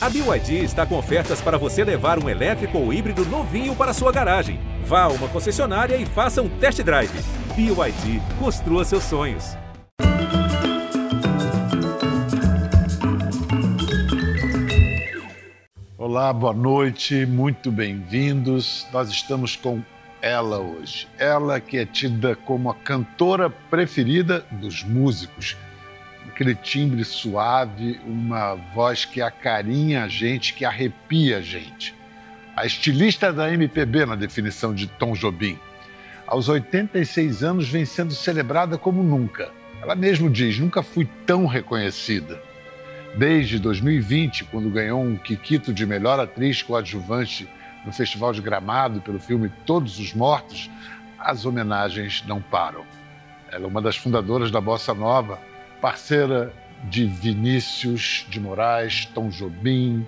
A BYD está com ofertas para você levar um elétrico ou híbrido novinho para sua garagem. Vá a uma concessionária e faça um test drive. BYD, construa seus sonhos. Olá, boa noite, muito bem-vindos. Nós estamos com ela hoje. Ela que é tida como a cantora preferida dos músicos aquele timbre suave, uma voz que acarinha a gente, que arrepia a gente. A estilista da MPB na definição de Tom Jobim. Aos 86 anos vem sendo celebrada como nunca. Ela mesmo diz: nunca fui tão reconhecida. Desde 2020, quando ganhou um Kikito de melhor atriz coadjuvante no Festival de Gramado pelo filme Todos os Mortos, as homenagens não param. Ela é uma das fundadoras da Bossa Nova, parceira de Vinícius de Moraes, Tom Jobim,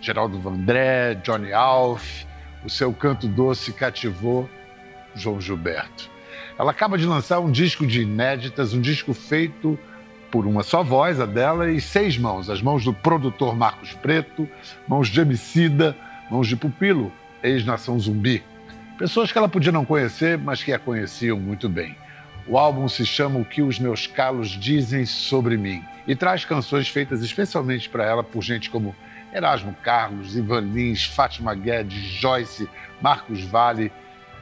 Geraldo Vandré, Johnny Alf. O seu canto doce cativou João Gilberto. Ela acaba de lançar um disco de inéditas, um disco feito por uma só voz, a dela, e seis mãos. As mãos do produtor Marcos Preto, mãos de Emicida, mãos de Pupilo, ex-Nação Zumbi. Pessoas que ela podia não conhecer, mas que a conheciam muito bem. O álbum se chama O que os meus calos dizem sobre mim e traz canções feitas especialmente para ela por gente como Erasmo Carlos, Ivan Lins, Fátima Guedes, Joyce, Marcos Vale.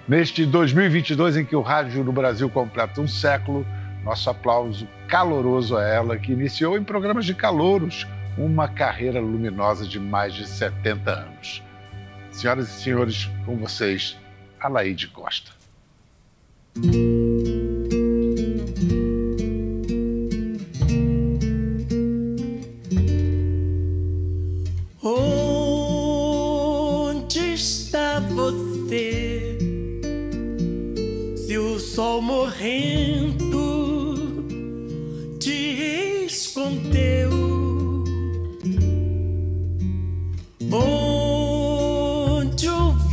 Neste 2022 em que o rádio no Brasil completa um século, nosso aplauso caloroso a ela que iniciou em programas de calouros uma carreira luminosa de mais de 70 anos. Senhoras e senhores, com vocês, Alaide Costa.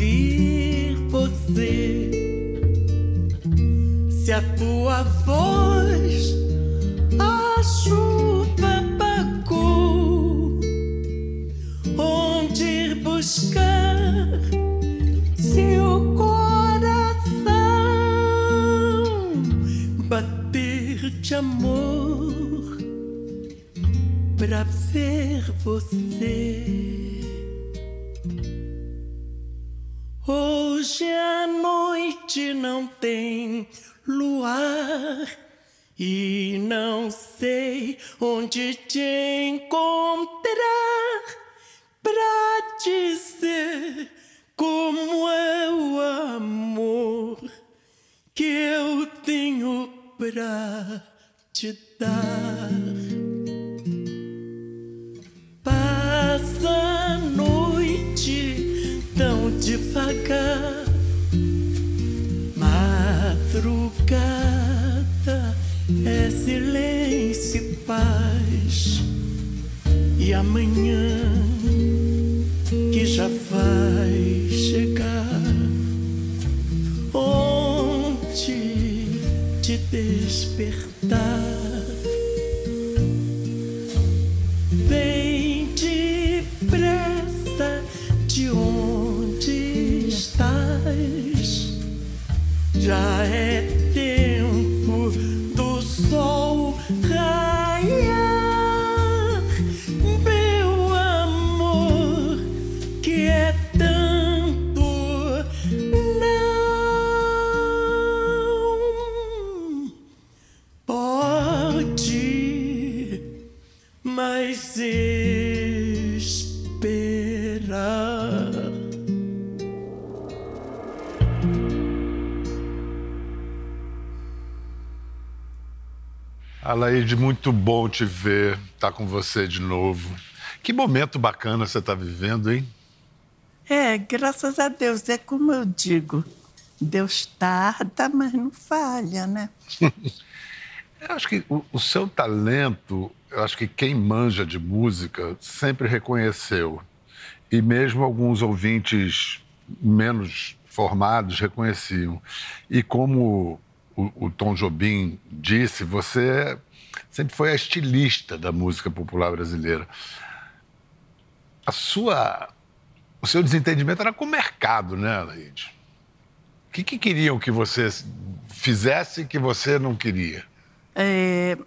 ouvir você. Se a tua voz a chuva apagou, onde ir buscar seu coração bater de amor pra ver você? onde não tem luar. E não sei onde te encontrar pra dizer como é o amor que eu tenho pra te dar. Passa a noite tão devagar madrugada é silêncio e paz. E amanhã que já vai chegar, onde te despertar. Muito bom te ver, estar tá com você de novo. Que momento bacana você está vivendo, hein? É, graças a Deus, é como eu digo. Deus tarda, mas não falha, né? eu acho que o, o, seu talento, eu acho que quem manja de música sempre reconheceu. E mesmo alguns ouvintes menos formados reconheciam. E como o, o Tom Jobim disse, você sempre foi a estilista da música popular brasileira. a sua, o seu desentendimento era com o mercado, né, Laide? O que, que queriam que você fizesse que você não queria? É,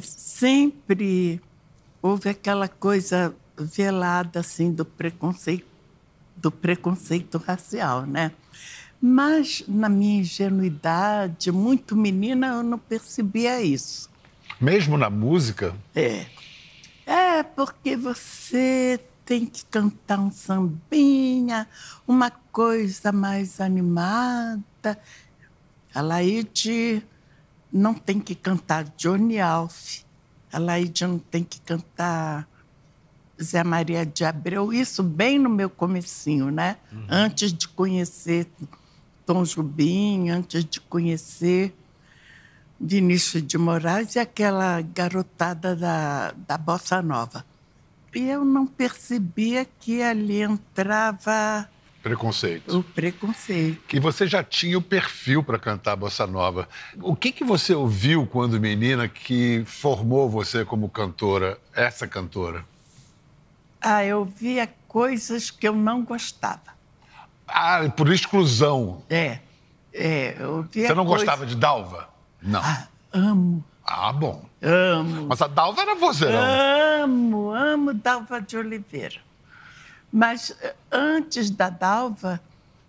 sempre houve aquela coisa velada assim do preconceito, do preconceito racial, né? Mas na minha ingenuidade, muito menina, eu não percebia isso. Mesmo na música? É. É porque você tem que cantar um sambinha, uma coisa mais animada. A Laide não tem que cantar Johnny Alf. A Laide não tem que cantar Zé Maria de Abreu. Isso bem no meu comecinho, né? Uhum. Antes de conhecer Tom Jubim, antes de conhecer Vinícius de Moraes e aquela garotada da, da Bossa Nova. E eu não percebia que ali entrava. Preconceito. O preconceito. E você já tinha o perfil para cantar bossa nova. O que, que você ouviu quando menina que formou você como cantora, essa cantora? Ah, eu via coisas que eu não gostava. Ah, por exclusão. É. é eu via você não coisa... gostava de Dalva? Não. Ah, amo. Ah, bom. Amo. Mas a Dalva era você, não? Amo, amo Dalva de Oliveira. Mas eh, antes da Dalva,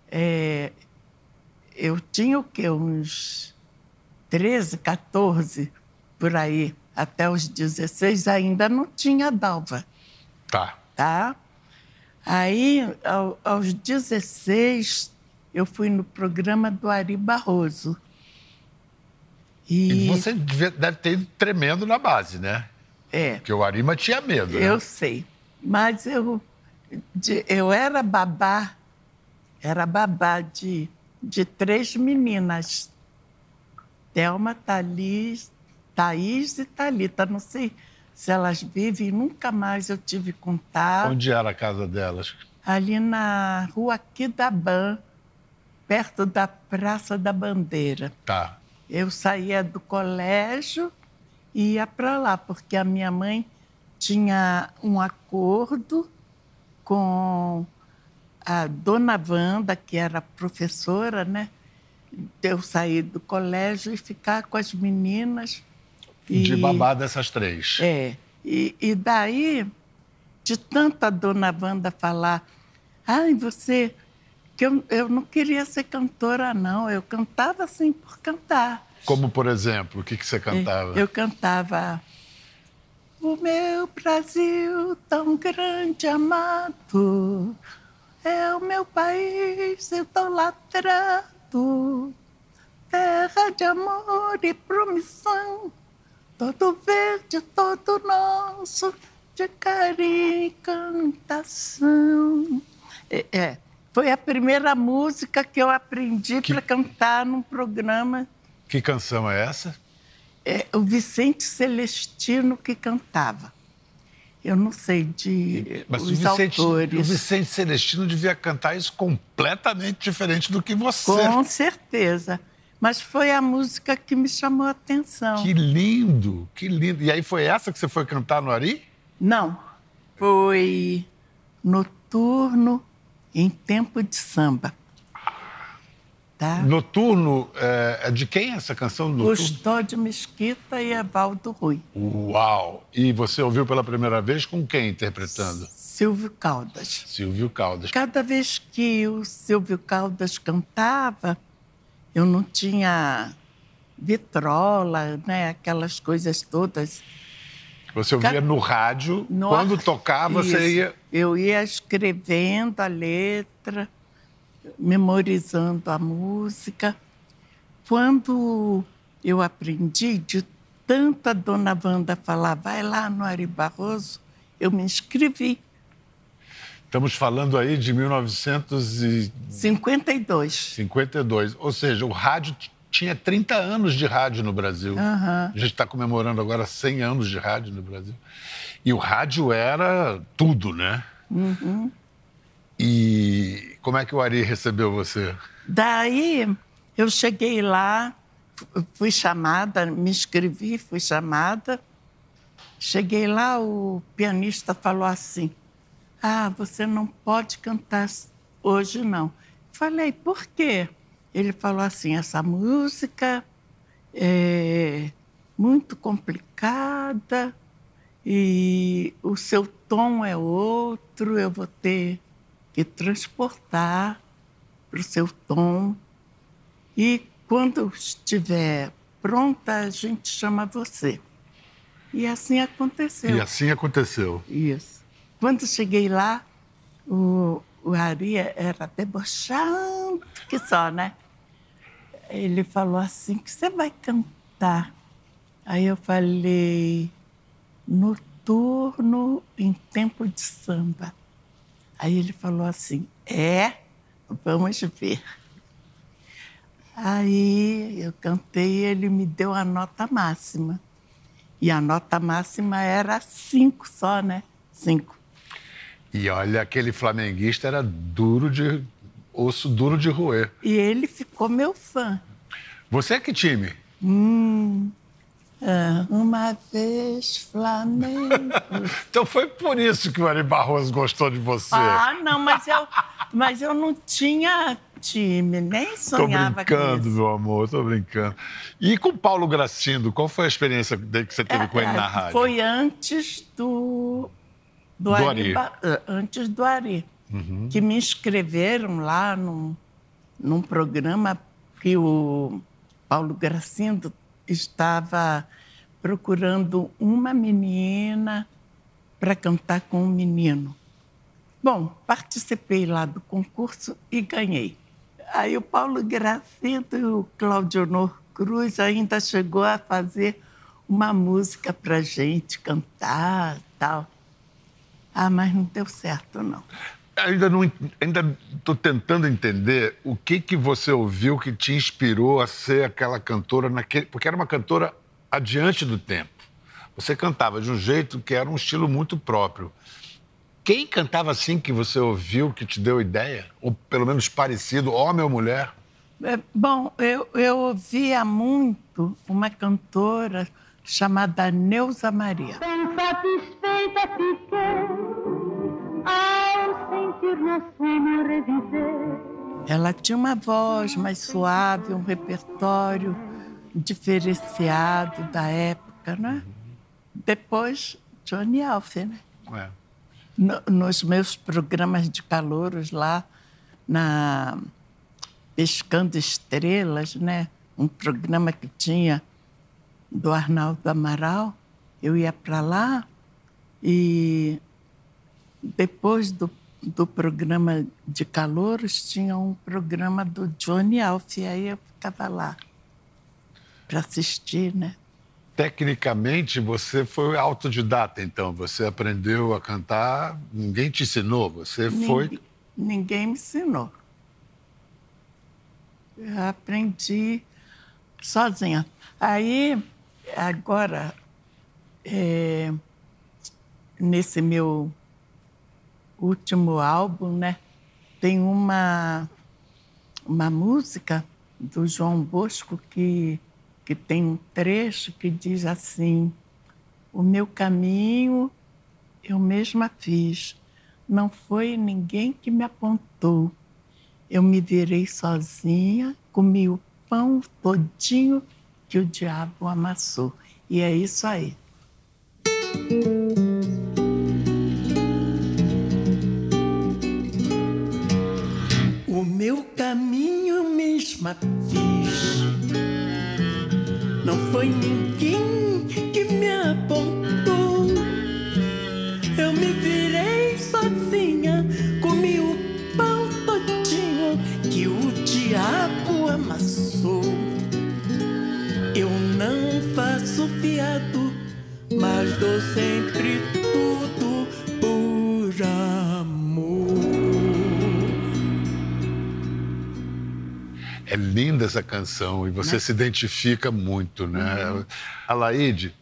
é, eu tinha o quê? Uns 13, 14, por aí. Até os 16 ainda não tinha Dalva. Tá. Tá? Aí, ao, aos 16, eu fui no programa do Ari Barroso. E, e você deve ter ido tremendo na base, né? É. Porque o Arima tinha medo, né? Eu sei. Mas eu, eu era babá, era babá de, de três meninas. Thelma, Thalis, Thaís e Thalita. Não sei se elas vivem, nunca mais eu tive contato. Onde era a casa delas? Ali na rua Quidaban, perto da Praça da Bandeira. Tá. Eu saía do colégio e ia para lá, porque a minha mãe tinha um acordo com a dona Wanda, que era professora, né? De eu sair do colégio e ficar com as meninas. E, de babá dessas três. É. E, e daí, de tanto a dona Wanda falar, ai, você que eu, eu não queria ser cantora, não. Eu cantava assim por cantar. Como, por exemplo, o que, que você cantava? Eu cantava. O meu Brasil tão grande, amado, é o meu país idolatrado, terra de amor e promissão, todo verde, todo nosso, de carinho e cantação. É, é foi a primeira música que eu aprendi que... para cantar num programa. Que canção é essa? É o Vicente Celestino que cantava. Eu não sei de Mas os o Vicente, autores. O Vicente Celestino devia cantar isso completamente diferente do que você. Com certeza. Mas foi a música que me chamou a atenção. Que lindo, que lindo. E aí foi essa que você foi cantar no Ari? Não. Foi Noturno em tempo de samba. Tá? Noturno, é, é de quem essa canção? Noturno? Custódio Mesquita e Evaldo Rui. Uau! E você ouviu pela primeira vez com quem interpretando? Silvio Caldas. Silvio Caldas. Cada vez que o Silvio Caldas cantava, eu não tinha vitrola, né? aquelas coisas todas. Você ouvia no rádio, no... quando tocava, Isso. você ia. Eu ia escrevendo a letra, memorizando a música. Quando eu aprendi, de tanta dona Wanda falar, vai lá no Ari Barroso, eu me inscrevi. Estamos falando aí de 1952. 52. Ou seja, o rádio tinha 30 anos de rádio no Brasil. Uhum. A gente está comemorando agora 100 anos de rádio no Brasil. E o rádio era tudo, né? Uhum. E como é que o Ari recebeu você? Daí eu cheguei lá, fui chamada, me inscrevi, fui chamada. Cheguei lá, o pianista falou assim: Ah, você não pode cantar hoje, não. Falei, por quê? Ele falou assim: essa música é muito complicada e o seu tom é outro, eu vou ter que transportar para o seu tom. E quando estiver pronta, a gente chama você. E assim aconteceu. E assim aconteceu. Isso. Quando cheguei lá, o, o Ari era debochado que só, né? Ele falou assim, que você vai cantar? Aí eu falei, noturno em tempo de samba. Aí ele falou assim, é? Vamos ver. Aí eu cantei e ele me deu a nota máxima. E a nota máxima era cinco só, né? Cinco. E olha, aquele flamenguista era duro de. Osso duro de roer. E ele ficou meu fã. Você é que time? Hum, ah, uma vez Flamengo. então foi por isso que o Ari Barroso gostou de você. Ah, não, mas eu, mas eu não tinha time, nem sonhava tô brincando, meu amor, tô brincando. E com o Paulo Gracindo, qual foi a experiência que você teve é, com ele na é, rádio? Foi antes do... Do, do Ari. Ari. Eh, antes do Ari. Uhum. Que me inscreveram lá num, num programa que o Paulo Gracindo estava procurando uma menina para cantar com um menino. Bom, participei lá do concurso e ganhei. Aí o Paulo Gracindo e o Claudio Cruz ainda chegou a fazer uma música para gente cantar tal. Ah, mas não deu certo, não. Ainda não, ainda estou tentando entender o que que você ouviu que te inspirou a ser aquela cantora naquele, porque era uma cantora adiante do tempo. Você cantava de um jeito que era um estilo muito próprio. Quem cantava assim que você ouviu, que te deu ideia? Ou pelo menos parecido, homem ou mulher? É, bom, eu, eu ouvia muito uma cantora chamada Neuza Maria. Bem satisfeita fiquei ao Ela tinha uma voz mais suave, um repertório diferenciado da época, né? Depois, Johnny Alf, né? É no, nos meus programas de calouros lá na Pescando Estrelas, né? Um programa que tinha do Arnaldo Amaral. Eu ia para lá e depois do, do programa de calouros tinha um programa do Johnny Alf. E aí eu ficava lá para assistir, né? tecnicamente você foi autodidata, então. Você aprendeu a cantar, ninguém te ensinou, você ninguém, foi. Ninguém me ensinou. Eu aprendi sozinha. Aí, agora, é, nesse meu último álbum, né, tem uma, uma música do João Bosco que que tem um trecho que diz assim: O meu caminho eu mesma fiz, não foi ninguém que me apontou. Eu me virei sozinha, comi o pão todinho que o diabo amassou. E é isso aí. Meu caminho mesma fiz não foi ninguém que me apontou. Eu me virei sozinha, comi o pão todinho que o diabo amassou. Eu não faço fiado, mas dou sempre linda essa canção e você né? se identifica muito, né? Uhum. Alaide,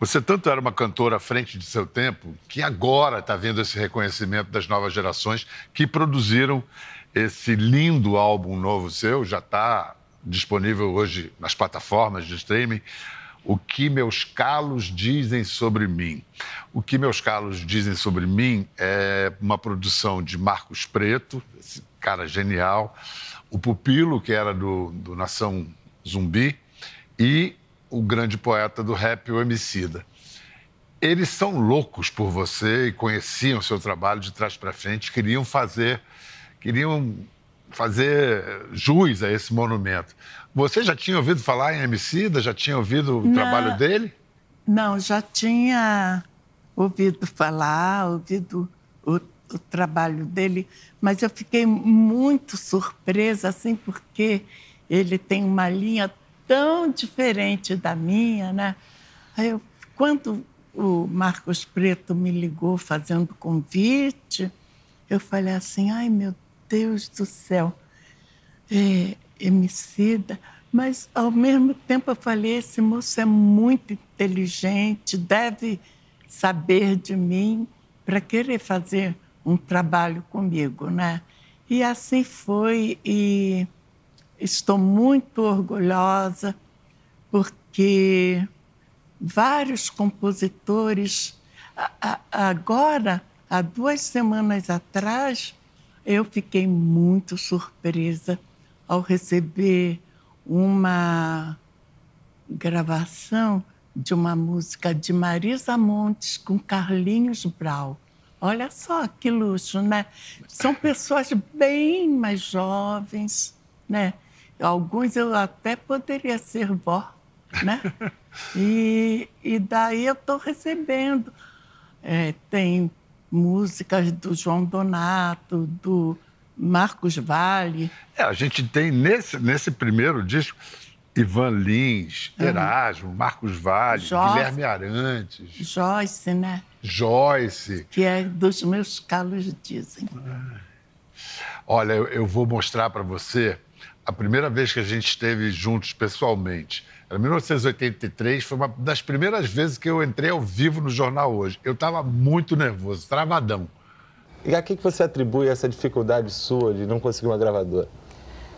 você tanto era uma cantora à frente de seu tempo que agora está vendo esse reconhecimento das novas gerações que produziram esse lindo álbum novo seu, já está disponível hoje nas plataformas de streaming. O que meus calos dizem sobre mim. O que meus calos dizem sobre mim é uma produção de Marcos Preto, esse cara genial, o Pupilo, que era do, do Nação Zumbi, e o grande poeta do rap, o Emicida. Eles são loucos por você e conheciam o seu trabalho de trás para frente, queriam fazer, queriam fazer jus a esse monumento. Você já tinha ouvido falar em Emicida? Já tinha ouvido o Não. trabalho dele? Não, já tinha ouvido falar, ouvido o, o trabalho dele, mas eu fiquei muito surpresa, assim, porque ele tem uma linha tão diferente da minha, né? Aí eu, quando o Marcos Preto me ligou fazendo convite, eu falei assim, ai meu Deus do céu, é, Emicida, mas ao mesmo tempo eu falei, esse moço é muito inteligente, deve saber de mim para querer fazer um trabalho comigo, né? E assim foi e estou muito orgulhosa porque vários compositores agora há duas semanas atrás eu fiquei muito surpresa ao receber uma gravação de uma música de Marisa Montes com Carlinhos Brau. Olha só que luxo, né? São pessoas bem mais jovens, né? Alguns eu até poderia ser vó, né? E, e daí eu estou recebendo. É, tem músicas do João Donato, do Marcos Vale. É, a gente tem nesse, nesse primeiro disco Ivan Lins, Erasmo, Marcos Vale. Guilherme Arantes, Joyce, né? Joyce. Que é dos meus calos, dizem. Olha, eu, eu vou mostrar para você a primeira vez que a gente esteve juntos pessoalmente. Era 1983, foi uma das primeiras vezes que eu entrei ao vivo no jornal hoje. Eu estava muito nervoso, travadão. E a que que você atribui essa dificuldade sua de não conseguir uma gravadora?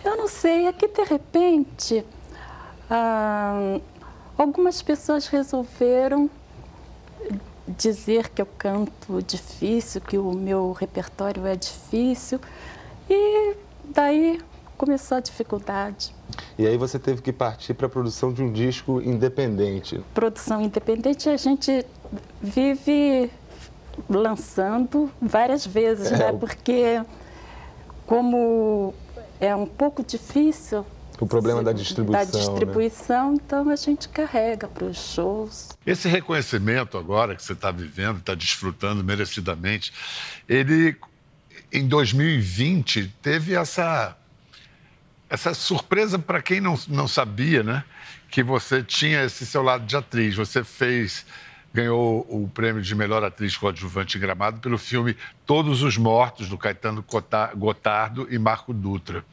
Eu não sei, é que de repente ah, algumas pessoas resolveram dizer que eu canto difícil, que o meu repertório é difícil, e daí começou a dificuldade. E aí você teve que partir para a produção de um disco independente. Produção independente a gente vive lançando várias vezes, É, né? Porque como é um pouco difícil O problema da da distribuição. né? distribuição, então a gente carrega para os shows. Esse reconhecimento agora que você está vivendo, está desfrutando merecidamente, ele, em 2020, teve essa, essa surpresa para quem não, não sabia, né? Que você tinha esse seu lado de atriz. Você fez, ganhou o prêmio de melhor atriz coadjuvante em Gramado pelo filme Todos os Mortos, do Caetano Gotardo e Marco Dutra.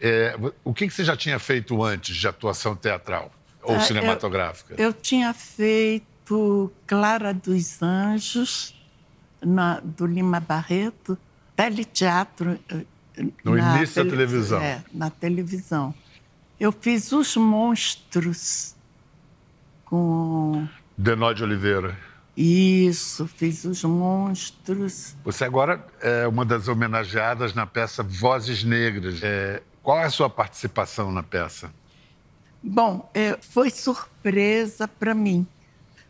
É, o que, que você já tinha feito antes de atuação teatral ou Ah, eu- cinematográfica? Eu tinha feito Clara dos Anjos, na- do Lima Barreto, teleteatro. eh, No na início da televisão. É, na televisão. Eu fiz Os Monstros com. Denó de Oliveira. Isso, fiz Os Monstros. Você agora é uma das homenageadas na peça Vozes Negras. É, qual é a sua participação na peça? Bom, é, foi surpresa para mim.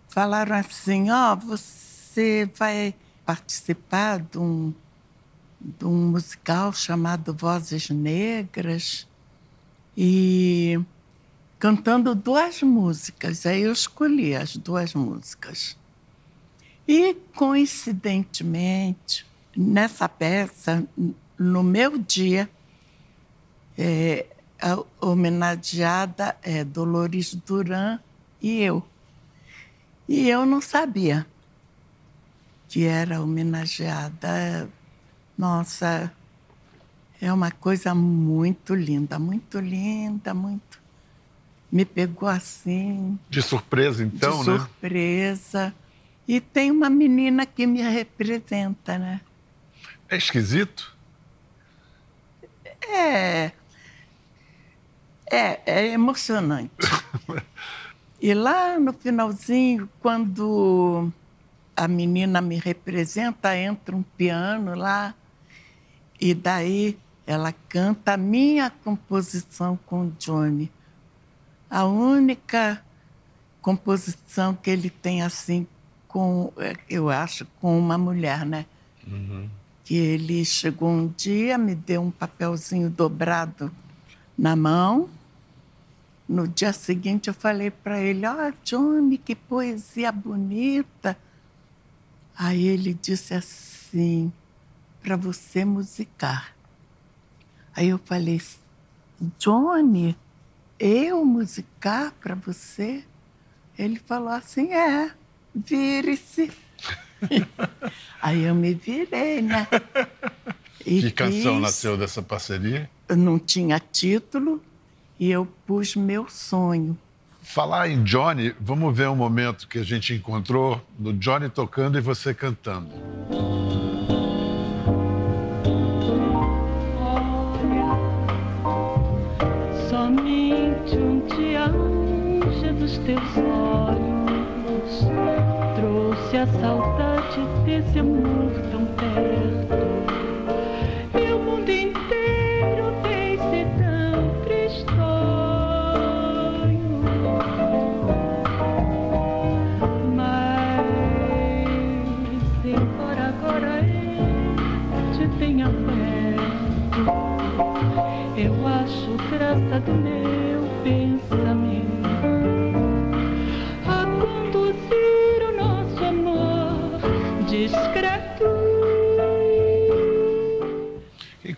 Falaram assim: ó, você vai participar de um, de um musical chamado Vozes Negras e cantando duas músicas. Aí eu escolhi as duas músicas. E, coincidentemente, nessa peça, no meu dia, é, a homenageada é Dolores Duran e eu. E eu não sabia que era homenageada. Nossa, é uma coisa muito linda, muito linda, muito. Me pegou assim, De surpresa, então, de né? surpresa. E tem uma menina que me representa, né? É esquisito? É. É, é emocionante. E lá no finalzinho, quando a menina me representa, entra um piano lá, e daí ela canta a minha composição com o Johnny. A única composição que ele tem assim com, eu acho, com uma mulher, né? Uhum. Que ele chegou um dia, me deu um papelzinho dobrado na mão. No dia seguinte eu falei para ele: "Ó, oh, Johnny, que poesia bonita". Aí ele disse assim: "Para você musicar". Aí eu falei: "Johnny, eu musicar para você?" Ele falou assim: "É" vire-se. Aí eu me virei, né? E que canção fiz... nasceu dessa parceria? Não tinha título e eu pus meu sonho. Falar em Johnny, vamos ver um momento que a gente encontrou do Johnny tocando e você cantando. Olhos trouxe a saudade desse amor tão perto.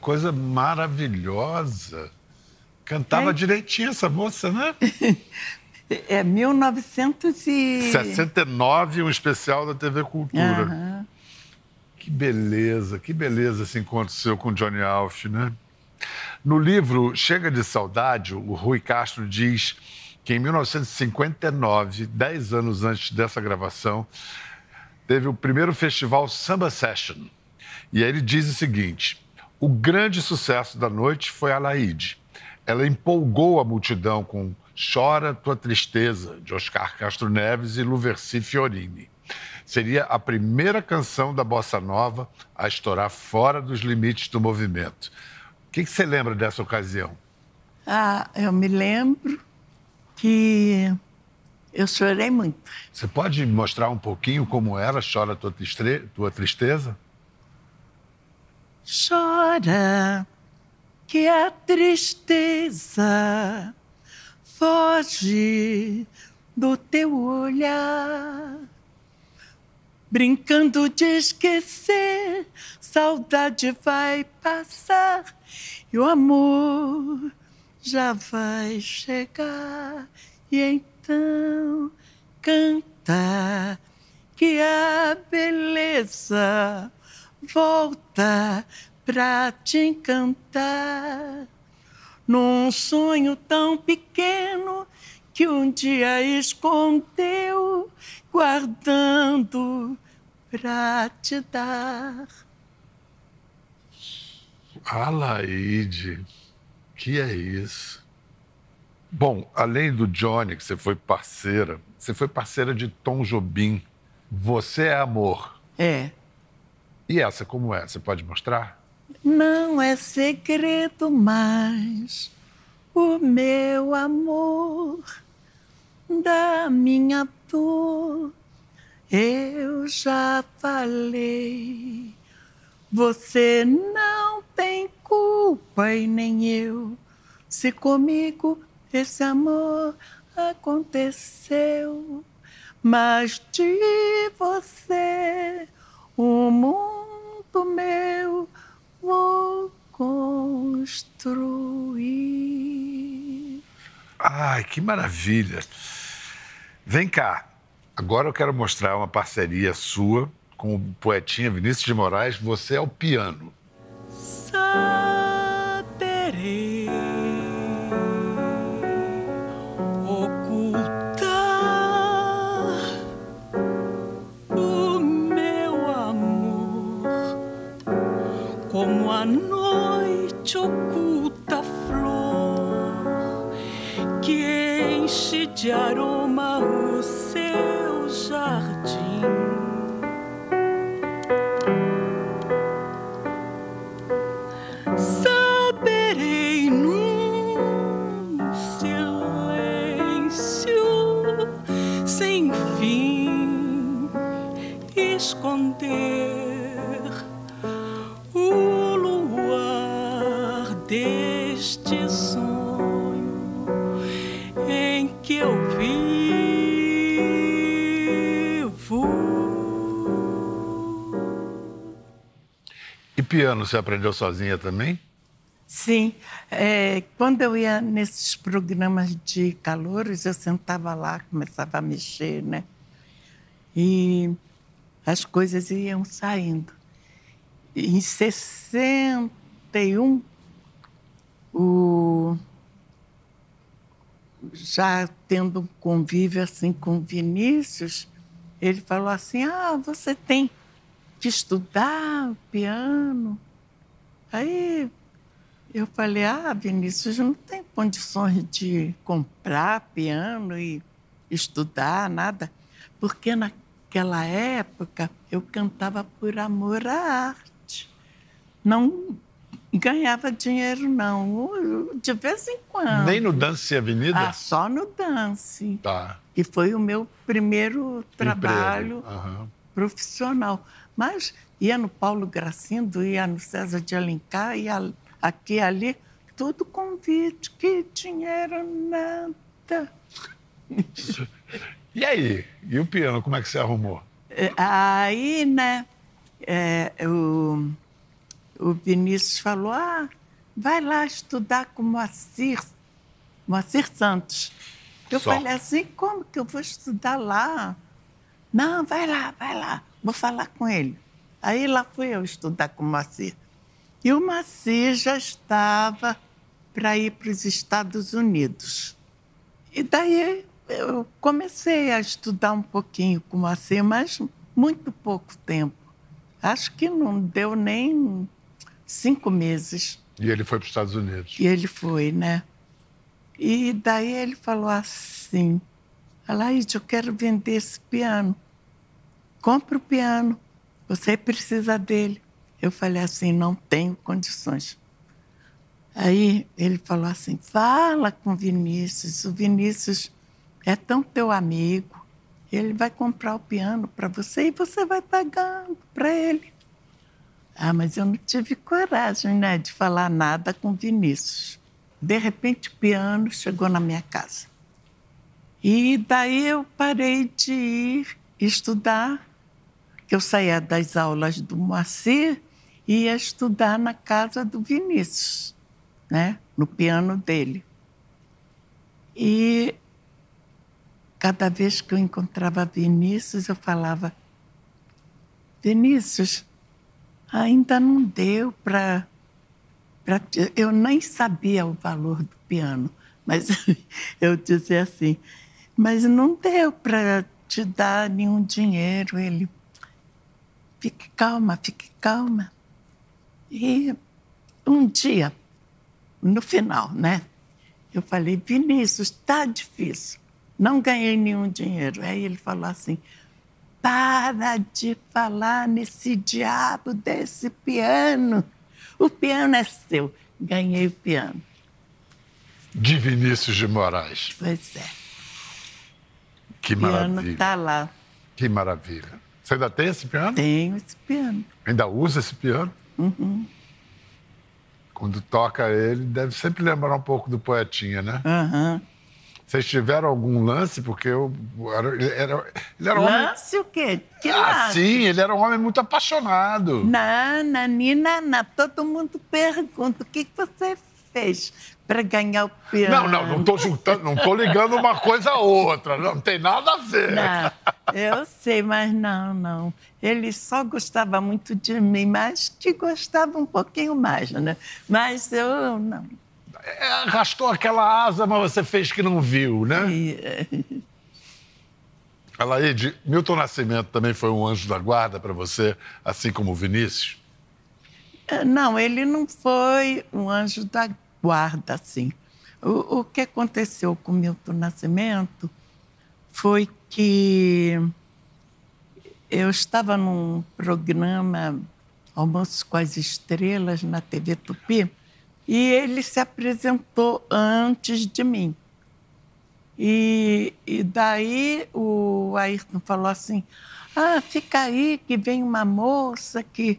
Coisa maravilhosa. Cantava é. direitinho essa moça, né? É 1969, um especial da TV Cultura. Uhum. Que beleza, que beleza esse encontro seu com Johnny Alf, né? No livro Chega de Saudade, o Rui Castro diz que em 1959, dez anos antes dessa gravação, teve o primeiro festival Samba Session. E aí ele diz o seguinte: o grande sucesso da noite foi a Laide. Ela empolgou a multidão com Chora Tua Tristeza, de Oscar Castro Neves e Luverci Fiorini. Seria a primeira canção da bossa nova a estourar fora dos limites do movimento. O que, que você lembra dessa ocasião? Ah, eu me lembro que eu chorei muito. Você pode mostrar um pouquinho como era Chora tua Tristeza? Chora, que a tristeza foge do teu olhar. Brincando de esquecer, saudade vai passar e o amor já vai chegar. E então canta que a beleza volta pra te encantar. Num sonho tão pequeno que um dia escondeu, guardando pra te dar. Alaide, que é isso? Bom, além do Johnny, que você foi parceira, você foi parceira de Tom Jobim. Você é amor. É. E essa como é? Você pode mostrar? Não é segredo mais o meu amor da minha dor. Eu já falei. Você não tem culpa e nem eu. Se comigo esse amor aconteceu, mas de você o mundo Ai, que maravilha! Vem cá, agora eu quero mostrar uma parceria sua com o poetinha Vinícius de Moraes. Você é o piano. Saberei noite oculta escucharon. Piano, você aprendeu sozinha também? Sim, é, quando eu ia nesses programas de calores, eu sentava lá, começava a mexer, né? E as coisas iam saindo. Em 61, o... já tendo um convívio assim com Vinícius, ele falou assim: Ah, você tem que estudar piano. Aí eu falei, ah, Vinícius, não tem condições de comprar piano e estudar, nada. Porque naquela época eu cantava por amor à arte. Não ganhava dinheiro, não. De vez em quando. Nem no Dance Avenida? Ah, só no dance. Tá. Que foi o meu primeiro trabalho. Aham. profissional. Mas ia no Paulo Gracindo, ia no César de Alencar, ia aqui e ali, tudo convite, que dinheiro nada. E aí? E o piano, como é que você arrumou? É, Aí, né, é, o, o Vinícius falou, ah, vai lá estudar com o Moacir, Moacir Santos. Eu Só. falei assim, como que eu vou estudar lá? Não, vai lá, vai lá, vou falar com ele. Aí lá fui eu estudar com o Moacir. E o Moacir já estava para ir para os Estados Unidos. E daí eu comecei a estudar um pouquinho com o Moacir, mas muito pouco tempo. Acho que não deu nem cinco meses. E ele foi para os Estados Unidos. E ele foi, né? E daí ele falou assim: Alaide, eu quero vender esse piano. Compra o piano, você precisa dele. Eu falei assim: não tenho condições. Aí ele falou assim: fala com Vinícius, o Vinícius é tão teu amigo, ele vai comprar o piano para você e você vai pagando para ele. Ah, mas eu não tive coragem, né, de falar nada com Vinícius. De repente, o piano chegou na minha casa. E daí eu parei de ir estudar, eu saía das aulas do Moacir e ia estudar na casa do Vinícius, né, no piano dele. E cada vez que eu encontrava Vinícius, eu falava: Vinícius, ainda não deu para. Eu nem sabia o valor do piano, mas eu dizia assim: mas não deu para te dar nenhum dinheiro. Ele, fique calma, fique calma. E um dia, no final, né? Eu falei, Vinícius, está difícil. Não ganhei nenhum dinheiro. Aí ele falou assim: para de falar nesse diabo desse piano. O piano é seu. Ganhei o piano. De Vinícius de Moraes. Pois é. Que O piano maravilha. está lá. Que maravilha. Você ainda tem esse piano? Tenho esse piano. Ainda usa esse piano? Uhum. Quando toca ele, deve sempre lembrar um pouco do poetinha, né? Aham. Vocês tiveram algum lance? Porque eu, era, ele era, ele era um homem. Lance o quê? Que Ah, lance? sim, ele era um homem muito apaixonado. Nana, Nina, na, todo mundo pergunta o que que você fez para ganhar o piano. Não, não, não estou juntando, não estou ligando uma coisa a outra, não tem nada a ver. Não, eu sei, mas não, não. Ele só gostava muito de mim, mas que gostava um pouquinho mais, né? Mas eu não. É, arrastou aquela asa, mas você fez que não viu, né? E, Alaide, Milton Nascimento também foi um anjo da guarda para você, assim como o Vinícius? Não, ele não foi um anjo da guarda, assim. O, o que aconteceu com Milton Nascimento foi que eu estava num programa Almoço com as Estrelas na TV Tupi e ele se apresentou antes de mim. E, e daí o Ayrton falou assim: Ah, fica aí que vem uma moça que,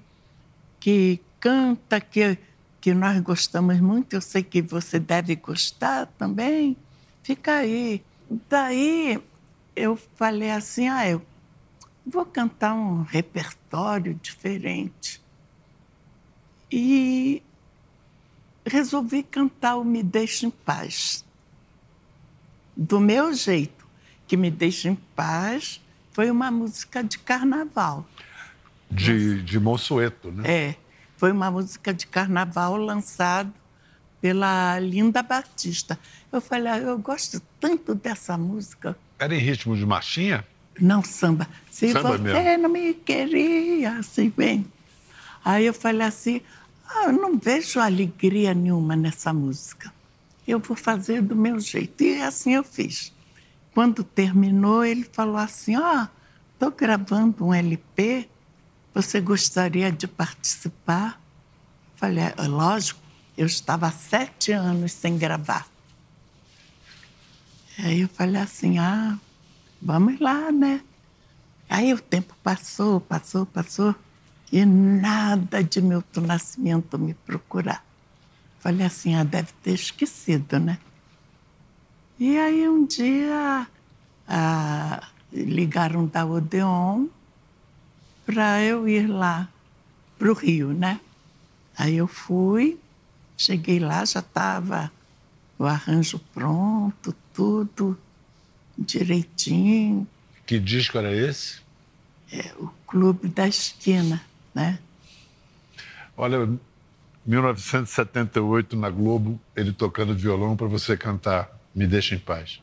que canta, que, que nós gostamos muito, eu sei que você deve gostar também. Fica aí. Daí eu falei assim: Ah, eu vou cantar um repertório diferente. E resolvi cantar o Me Deixa em Paz do meu jeito, que me deixa em paz, foi uma música de carnaval. De, de Monsueto, né? É, foi uma música de carnaval lançada pela Linda Batista. Eu falei, ah, eu gosto tanto dessa música. Era em ritmo de marchinha? Não, samba. Se Samba você mesmo. não me queria, assim bem. Aí eu falei assim, ah, eu não vejo alegria nenhuma nessa música. Eu vou fazer do meu jeito. E assim eu fiz. Quando terminou, ele falou assim, ó, oh, estou gravando um LP, você gostaria de participar? Falei, é, lógico, eu estava há sete anos sem gravar. Aí eu falei assim, ah, vamos lá, né? Aí o tempo passou, passou, passou, e nada de Milton Nascimento me procurar. Falei assim, ah, deve ter esquecido, né? E aí um dia ah, ligaram da Odeon para eu ir lá para o Rio, né? Aí eu fui, cheguei lá, já estava o arranjo pronto, tudo direitinho. Que disco era esse? É, o Clube da Esquina, né? Olha, 1978 na Globo, ele tocando violão para você cantar Me Deixa em Paz.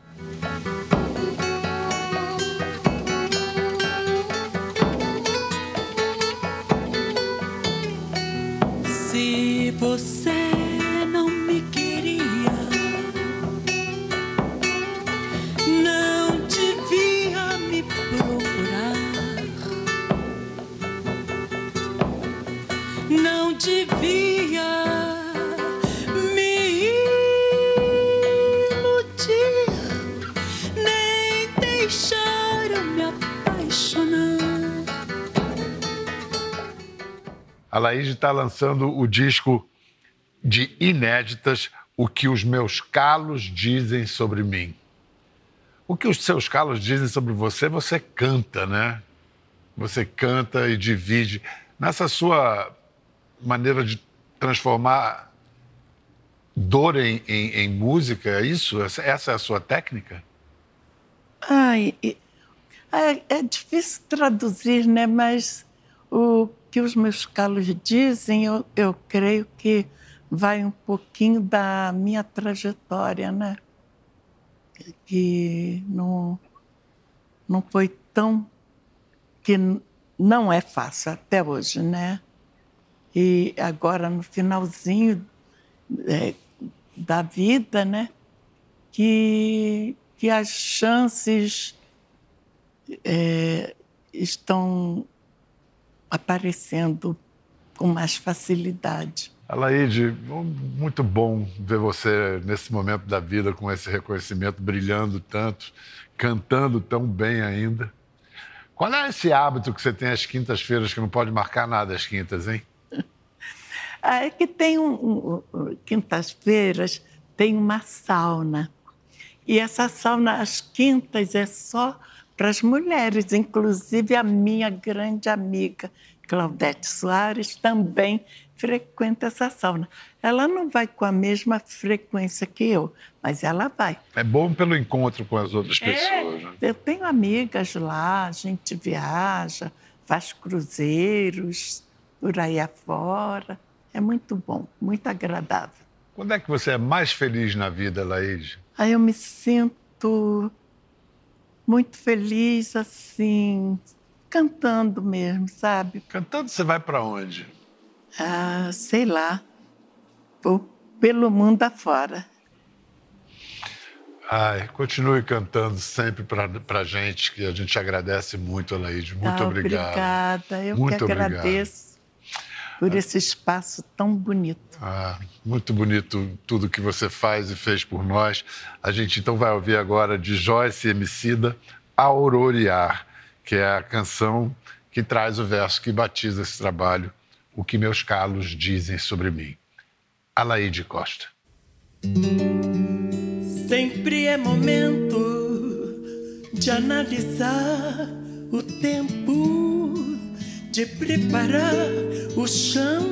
A Laís está lançando o disco de inéditas O que os meus calos dizem sobre mim. O que os seus calos dizem sobre você, você canta, né? Você canta e divide. Nessa sua maneira de transformar dor em, em, em música, é isso? Essa, é a sua técnica? Ai, é, é difícil traduzir, né? Mas o que os meus calos dizem, eu, eu creio que vai um pouquinho da minha trajetória, né? Que não, não foi tão. que não é fácil até hoje, né? E agora, no finalzinho é, da vida, né? que, que as chances é, estão aparecendo com mais facilidade. Alaide, muito bom ver você nesse momento da vida com esse reconhecimento, brilhando tanto, cantando tão bem ainda. Qual é esse hábito que você tem às quintas-feiras que não pode marcar nada às quintas, hein? Ah, é que tem um, um- um- quintas-feiras tem uma sauna e essa sauna às quintas é só para as mulheres, inclusive a minha grande amiga Claudete Soares também frequenta essa sauna. Ela não vai com a mesma frequência que eu, mas ela vai. É bom pelo encontro com as outras pessoas. Né? Eu tenho amigas lá, a gente viaja, faz cruzeiros por aí afora. É muito bom, muito agradável. Quando é que você é mais feliz na vida, Laide? Aí eu me sinto muito feliz, assim, cantando mesmo, sabe? Cantando você vai para onde? Ah, sei lá, por- pelo mundo afora. Ai, continue cantando sempre pra, pra gente, que a gente agradece muito, Alaide. Muito Ah, obrigado. Obrigada, eu Muito que obrigado. agradeço por esse espaço tão bonito. Ah, muito bonito tudo que você faz e fez por nós. A gente então vai ouvir agora de Joyce Emicida, Aurorear, que é a canção que traz o verso que batiza esse trabalho, O que meus calos dizem sobre mim. Alaide Costa. Sempre é momento de analisar o tempo, de preparar o chão,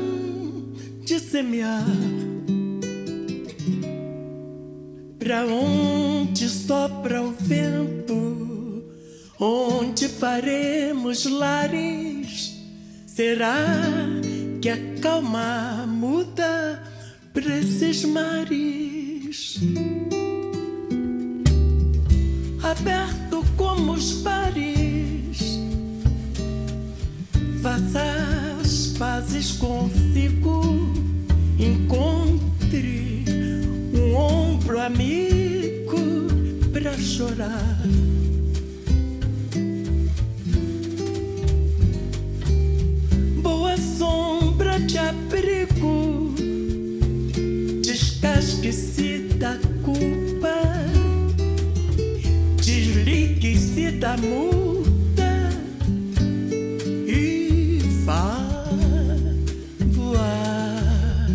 de semear. Pra onde sopra o vento, onde faremos lares, será que a calma muda pra esses mares? aberto como os bares. Faça as pazes consigo, encontre um ombro amigo pra chorar. Sombra de abrigo, descasque-se da culpa desligue-se da multa e vá voar.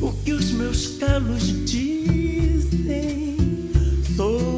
O que os meus calos dizem sobre